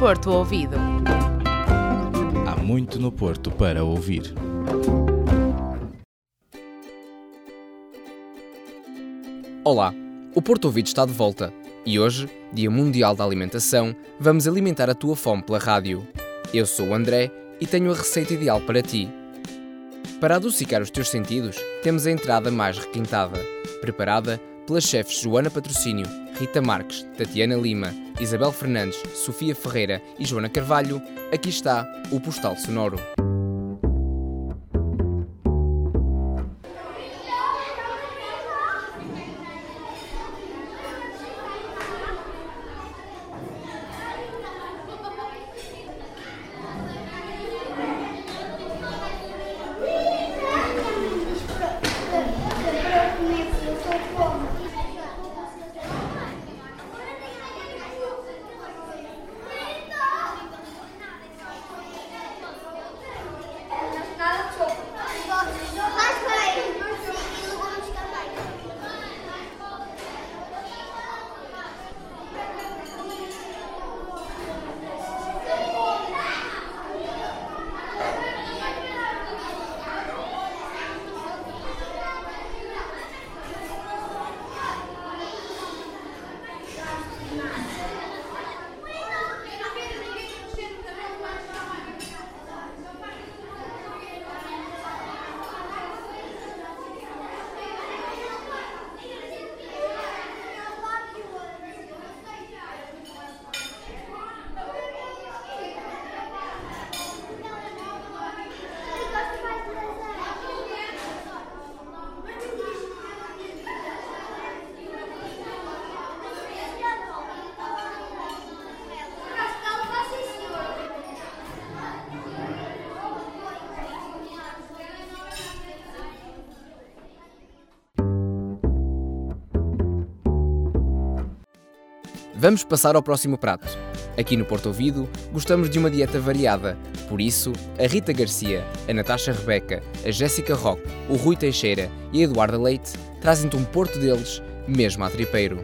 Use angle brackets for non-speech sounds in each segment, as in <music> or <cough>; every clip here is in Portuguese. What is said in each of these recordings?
Porto Ouvido. Há muito no Porto para ouvir. Olá, o Porto Ouvido está de volta e hoje, Dia Mundial da Alimentação, vamos alimentar a tua fome pela rádio. Eu sou o André e tenho a receita ideal para ti. Para adocicar os teus sentidos, temos a entrada mais requintada, preparada pelas chefes Joana Patrocínio, Rita Marques, Tatiana Lima, Isabel Fernandes, Sofia Ferreira e Joana Carvalho. Aqui está o Postal Sonoro. Vamos passar ao próximo prato. Aqui no Porto Ouvido, gostamos de uma dieta variada. Por isso, a Rita Garcia, a Natasha Rebeca, a Jéssica Roque, o Rui Teixeira e a Eduarda Leite trazem-te um Porto deles, mesmo a tripeiro.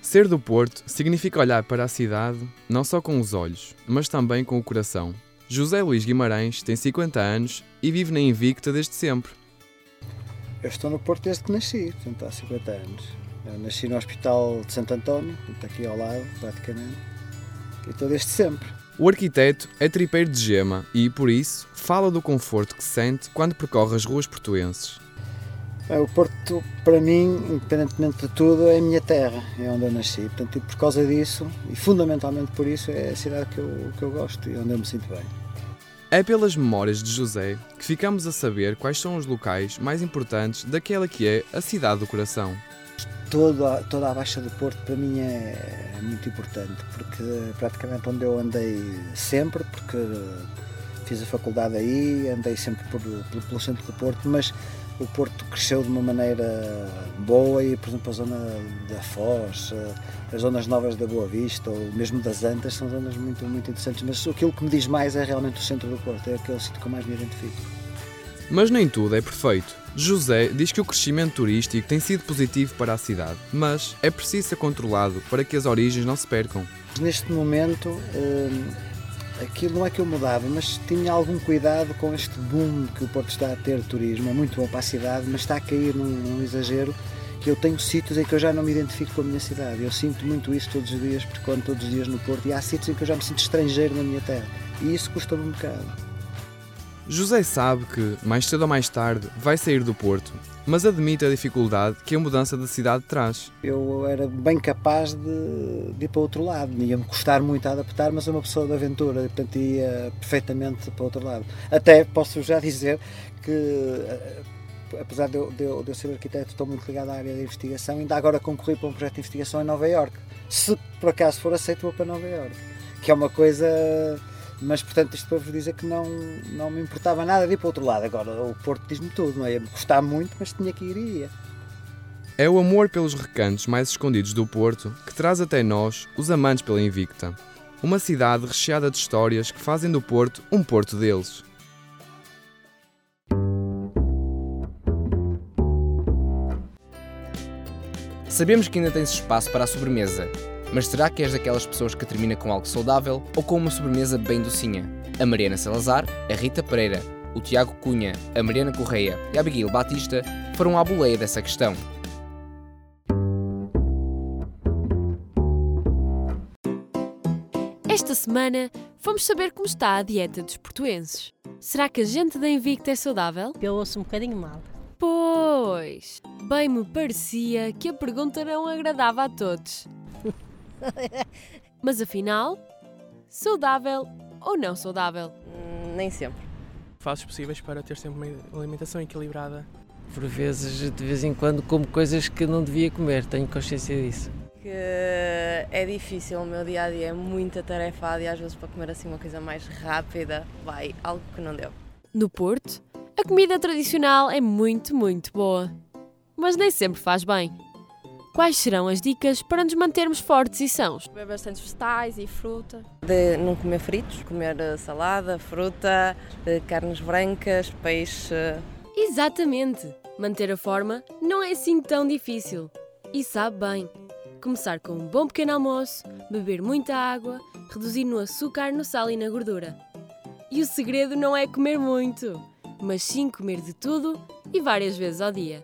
Ser do Porto significa olhar para a cidade não só com os olhos, mas também com o coração. José Luís Guimarães tem 50 anos e vive na Invicta desde sempre. Eu estou no Porto desde que nasci, portanto há 50 anos. Eu nasci no Hospital de Santo António, portanto aqui ao lado, praticamente. E estou desde sempre. O arquiteto é tripeiro de gema e, por isso, fala do conforto que sente quando percorre as ruas portuenses. O Porto, para mim, independentemente de tudo, é a minha terra, é onde eu nasci. Portanto, por causa disso, e fundamentalmente por isso, é a cidade que eu, que eu gosto e onde eu me sinto bem. É pelas memórias de José que ficamos a saber quais são os locais mais importantes daquela que é a cidade do coração. Toda, toda a Baixa do Porto para mim é muito importante, porque praticamente onde eu andei sempre, porque fiz a faculdade aí, andei sempre por, pelo, pelo centro do Porto, mas o Porto cresceu de uma maneira boa e, por exemplo, a zona da Foz, as zonas novas da Boa Vista ou mesmo das Antas são zonas muito, muito interessantes, mas aquilo que me diz mais é realmente o centro do Porto, é aquele sítio que eu mais me identifico. Mas nem tudo é perfeito. José diz que o crescimento turístico tem sido positivo para a cidade, mas é preciso ser controlado para que as origens não se percam. Neste momento, hum, aquilo não é que eu mudava, mas tinha algum cuidado com este boom que o Porto está a ter de turismo. É muito bom para a cidade, mas está a cair num, num exagero que eu tenho sítios em que eu já não me identifico com a minha cidade. Eu sinto muito isso todos os dias, porque quando todos os dias no Porto, e há sítios em que eu já me sinto estrangeiro na minha terra. E isso custa-me um bocado. José sabe que, mais cedo ou mais tarde, vai sair do Porto, mas admite a dificuldade que a mudança de cidade traz. Eu era bem capaz de, de ir para outro lado, ia-me custar muito a adaptar, mas é uma pessoa de aventura, portanto ia perfeitamente para outro lado. Até posso já dizer que, eh, apesar de eu, de eu, de eu ser arquiteto, estou muito ligado à área de investigação, ainda agora concorri para um projeto de investigação em Nova Iorque. Se por acaso for aceito, vou para Nova Iorque, que é uma coisa mas portanto isto para vos dizer que não, não me importava nada de ir para o outro lado. Agora o Porto diz-me tudo, não é? Ia-me custar muito, mas tinha que ir e ia. É o amor pelos recantos mais escondidos do Porto que traz até nós os amantes pela Invicta. Uma cidade recheada de histórias que fazem do Porto um Porto deles. Sabemos que ainda tens espaço para a sobremesa, mas será que és daquelas pessoas que termina com algo saudável ou com uma sobremesa bem docinha? A Mariana Salazar, a Rita Pereira, o Tiago Cunha, a Mariana Correia e a Abigail Batista foram à boleia dessa questão. Esta semana fomos saber como está a dieta dos portuenses. Será que a gente da Invicta é saudável? Eu ouço um bocadinho mal. Pois, bem me parecia que a pergunta não agradava a todos. Mas afinal, saudável ou não saudável? Hum, Nem sempre. Faços possíveis para ter sempre uma alimentação equilibrada. Por vezes, de vez em quando, como coisas que não devia comer, tenho consciência disso. Que é difícil, o meu dia a dia é muito atarefado e às vezes para comer assim uma coisa mais rápida, vai algo que não deu. No Porto, a comida tradicional é muito, muito boa. Mas nem sempre faz bem. Quais serão as dicas para nos mantermos fortes e sãos? Comer bastantes vegetais e fruta. De não comer fritos, comer eh, salada, fruta, eh, carnes brancas, peixe. Exatamente! Manter a forma não é assim tão difícil. E sabe bem. Começar com um bom pequeno almoço, beber muita água, reduzir no açúcar, no sal e na gordura. E o segredo não é comer muito, mas sim comer de tudo e várias vezes ao dia.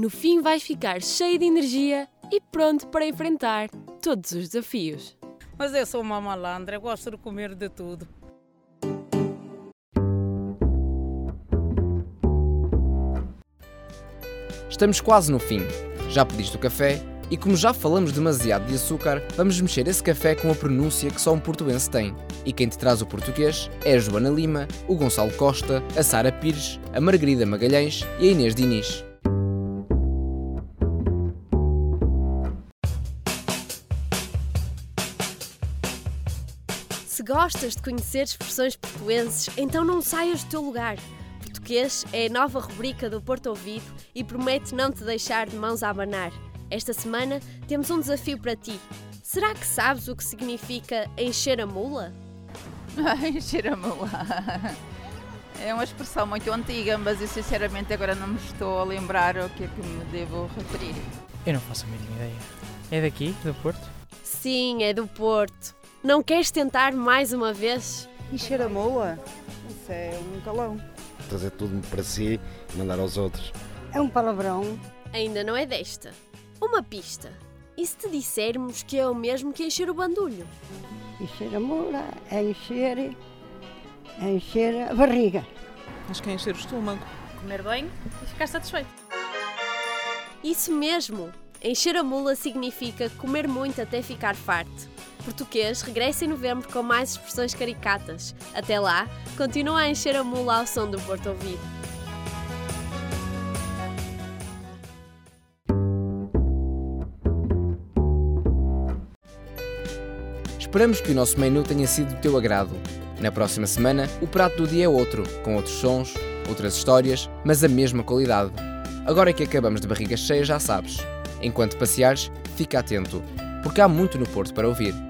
No fim vais ficar cheio de energia e pronto para enfrentar todos os desafios. Mas eu sou uma malandra, eu gosto de comer de tudo. Estamos quase no fim. Já pediste o café? E como já falamos demasiado de açúcar, vamos mexer esse café com a pronúncia que só um portuense tem. E quem te traz o português é a Joana Lima, o Gonçalo Costa, a Sara Pires, a Margarida Magalhães e a Inês Diniz. Gostas de conhecer expressões portuenses, então não saias do teu lugar. Português é a nova rubrica do Porto Ouvido e promete não te deixar de mãos a abanar. Esta semana temos um desafio para ti. Será que sabes o que significa encher a mula? <laughs> encher a mula. <laughs> É uma expressão muito antiga, mas eu sinceramente agora não me estou a lembrar o que é que me devo referir. Eu não faço a mínima ideia. É daqui, do Porto? Sim, é do Porto. Não queres tentar mais uma vez? Encher a mula? Isso é um calão. Trazer tudo para si e mandar aos outros. É um palavrão. Ainda não é desta. Uma pista. E se te dissermos que é o mesmo que encher o bandulho? Encher a mula é encher, é encher a barriga. Acho que é encher o estômago. Comer bem e ficar satisfeito. Isso mesmo! Encher a mula significa comer muito até ficar farto. Português regressa em novembro com mais expressões caricatas. Até lá, continua a encher a mula ao som do Porto Ouvido. Esperamos que o nosso menu tenha sido do teu agrado. Na próxima semana, o prato do dia é outro, com outros sons, outras histórias, mas a mesma qualidade. Agora que acabamos de barriga cheia, já sabes. Enquanto passeares, fica atento, porque há muito no Porto para ouvir.